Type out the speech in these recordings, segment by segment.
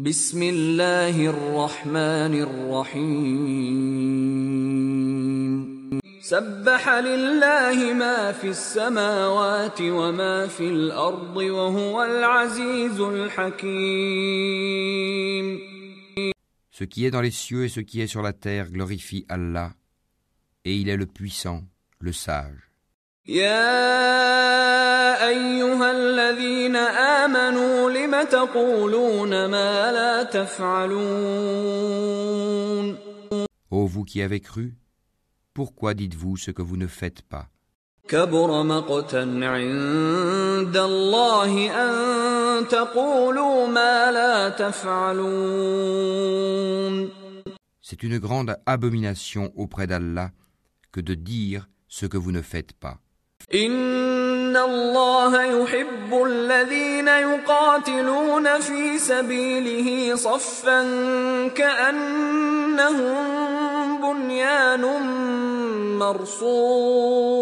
بسم الله الرحمن الرحيم سبح لله ما في السماوات وما في الأرض وهو العزيز الحكيم Ce qui est dans les cieux et ce qui est sur la terre glorifie Allah, et il est le puissant, le sage. يا أيها الذين آمنوا لم تقولون ما لا تفعلون Ô vous qui avez cru, pourquoi dites-vous ce que vous ne faites pas كبر مقتا عند الله أن تقولوا ما لا تفعلون C'est une grande abomination auprès d'Allah que de dire ce que vous ne faites pas. إن الله يحب الذين يقاتلون في سبيله صفا كأنهم بنيان مرصوص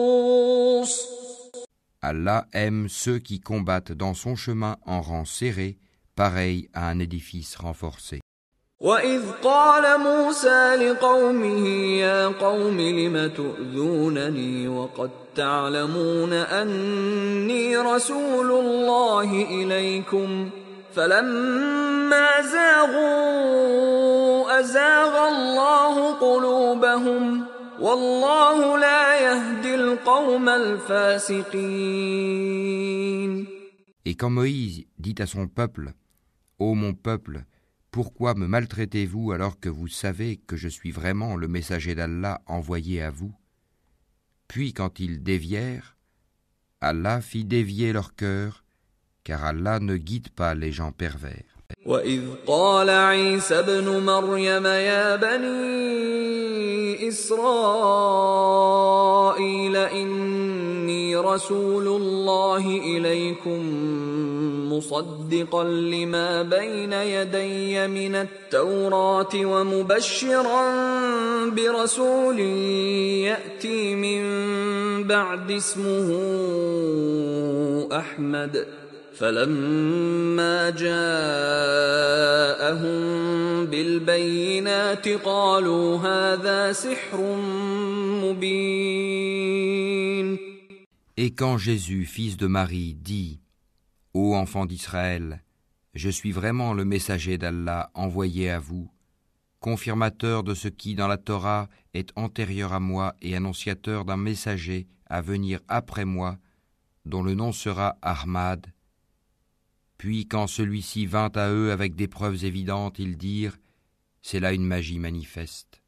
Allah aime ceux qui combattent dans son chemin en rang serré, pareil à un édifice renforcé. وإذ قال موسى لقومه يا قوم لم تؤذونني وقد تعلمون أني رسول الله إليكم فلما زاغوا أزاغ الله قلوبهم والله لا يهدي القوم الفاسقين Et quand Moïse dit à son peuple, Ô mon peuple, pourquoi me maltraitez-vous alors que vous savez que je suis vraiment le messager d'Allah envoyé à vous Puis quand ils dévièrent, Allah fit dévier leur cœur, car Allah ne guide pas les gens pervers. وإذ قال عيسى ابن مريم يا بني إسرائيل إني رسول الله إليكم مصدقا لما بين يدي من التوراة ومبشرا برسول يأتي من بعد اسمه أحمد. فلما جاءهم بالبينات قالوا هذا سحر مبين. Et quand Jésus, fils de Marie, dit Ô enfants d'Israël, je suis vraiment le messager d'Allah envoyé à vous, confirmateur de ce qui dans la Torah est antérieur à moi et annonciateur d'un messager à venir après moi, dont le nom sera Ahmad. Puis quand celui-ci vint à eux avec des preuves évidentes, ils dirent C'est là une magie manifeste.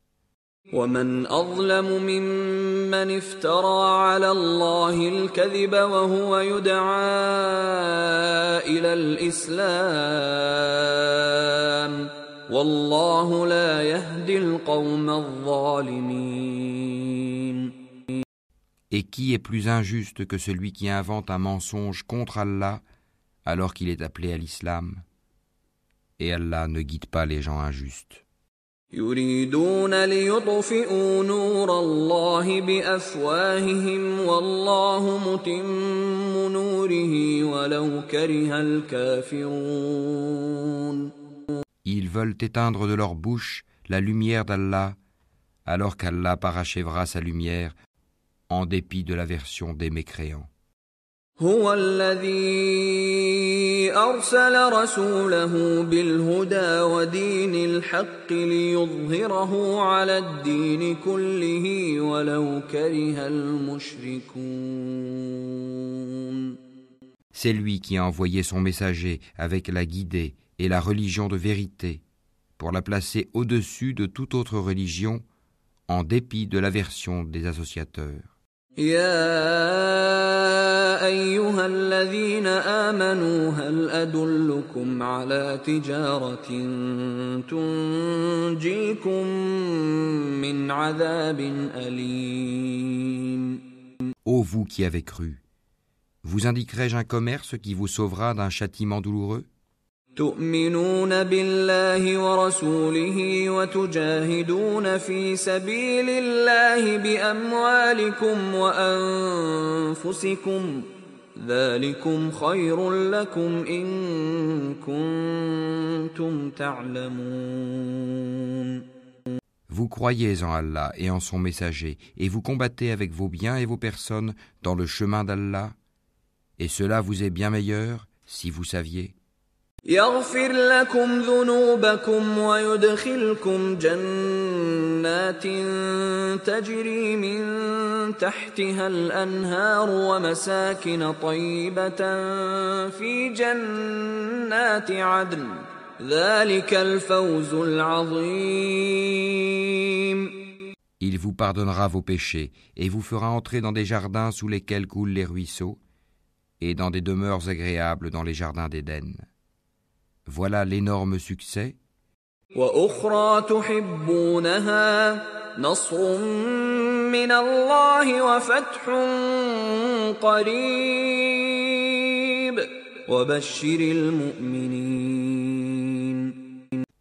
ومن أظلم ممن افترى على الله الكذب وهو يدعى إلى الإسلام والله لا يهدي القوم الظالمين Et qui est plus injuste que celui qui invente un mensonge contre Allah alors qu'il est appelé à l'islam Et Allah ne guide pas les gens injustes. يريدون ليطفئوا نور الله بأفواههم والله متم نوره ولو كره الكافرون Ils veulent éteindre de leur bouche la lumière d'Allah, alors qu'Allah parachèvera sa lumière en dépit de l'aversion des mécréants. هو الذي أرسل رسوله بالهدى ودين الحق ليظهره على الدين كله ولو كره المشركون C'est lui qui a envoyé son messager avec la guidée et la religion de vérité, pour la placer au-dessus de toute autre religion, en dépit de l'aversion des associateurs. يا أيها الذين آمنوا هل أدلكم على تجارة تنجيكم من عذاب أليم Ô vous qui avez cru, vous indiquerai-je un commerce qui vous sauvera d'un châtiment douloureux تؤمنون بالله ورسوله وتجاهدون في سبيل الله بأموالكم وأنفسكم ذلكم خير لكم إن كنتم تعلمون Vous croyez en Allah et en son messager, et vous combattez avec vos biens et vos personnes dans le chemin d'Allah, et cela vous est bien meilleur si vous saviez. يغفر لكم ذنوبكم ويدخلكم جنات تجري من تحتها الانهار ومساكن طيبه في جنات عدن ذلك الفوز العظيم Il vous pardonnera vos péchés et vous fera entrer dans des jardins sous lesquels coulent les ruisseaux et dans des demeures agréables dans les jardins d'Éden. Voilà l'énorme succès.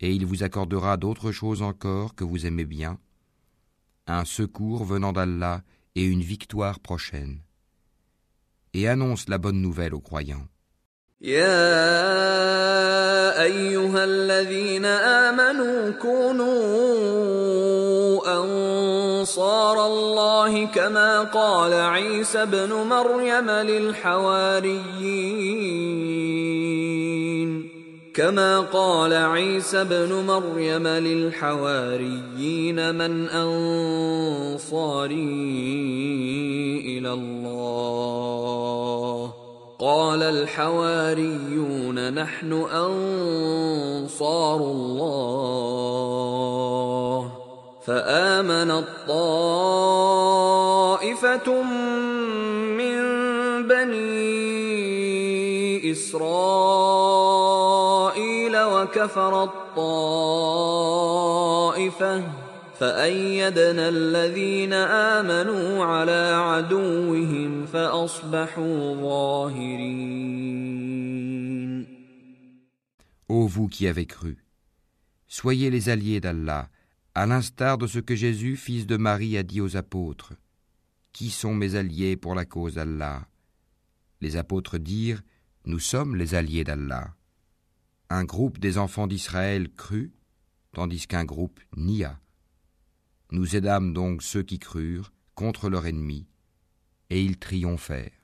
Et il vous accordera d'autres choses encore que vous aimez bien, un secours venant d'Allah et une victoire prochaine. Et annonce la bonne nouvelle aux croyants. الذين امنوا كونوا انصار الله كما قال عيسى ابن مريم للحواريين كما قال عيسى ابن مريم للحواريين من انصاري إلى الله قال الحواريون نحن أنصار الله. فامنت طائفه من بني إسرائيل وكفرت طائفه فأيدنا الذين آمنوا على عدوهم فأصبحوا ظاهرين Ô vous qui avez cru, soyez les alliés d'Allah, à l'instar de ce que Jésus, fils de Marie, a dit aux apôtres. Qui sont mes alliés pour la cause d'Allah Les apôtres dirent, Nous sommes les alliés d'Allah. Un groupe des enfants d'Israël crut, tandis qu'un groupe nia. Nous aidâmes donc ceux qui crurent contre leur ennemi, et ils triomphèrent.